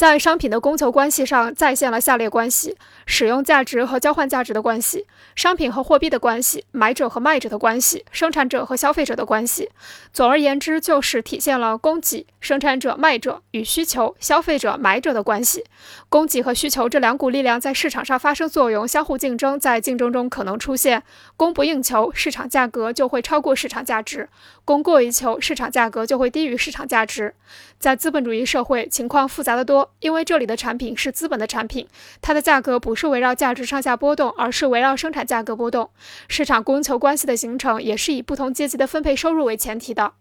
在商品的供求关系上再现了下列关系：使用价值和交换价值的关系，商品和货币的关系，买者和卖者的关系，生产者和消费者的关系。总而言之，就是体现了供给（生产者、卖者）与需求（消费者、买者）的关系。供给和需求这两股力量在市场上发生作用，相互竞争，在竞争中可能出现供不应求，市场价格就会超过市场价值；供过于求，市场价格就会低于市场价值。在资本主义社会，情况复杂的多。因为这里的产品是资本的产品，它的价格不是围绕价值上下波动，而是围绕生产价格波动。市场供求关系的形成也是以不同阶级的分配收入为前提的。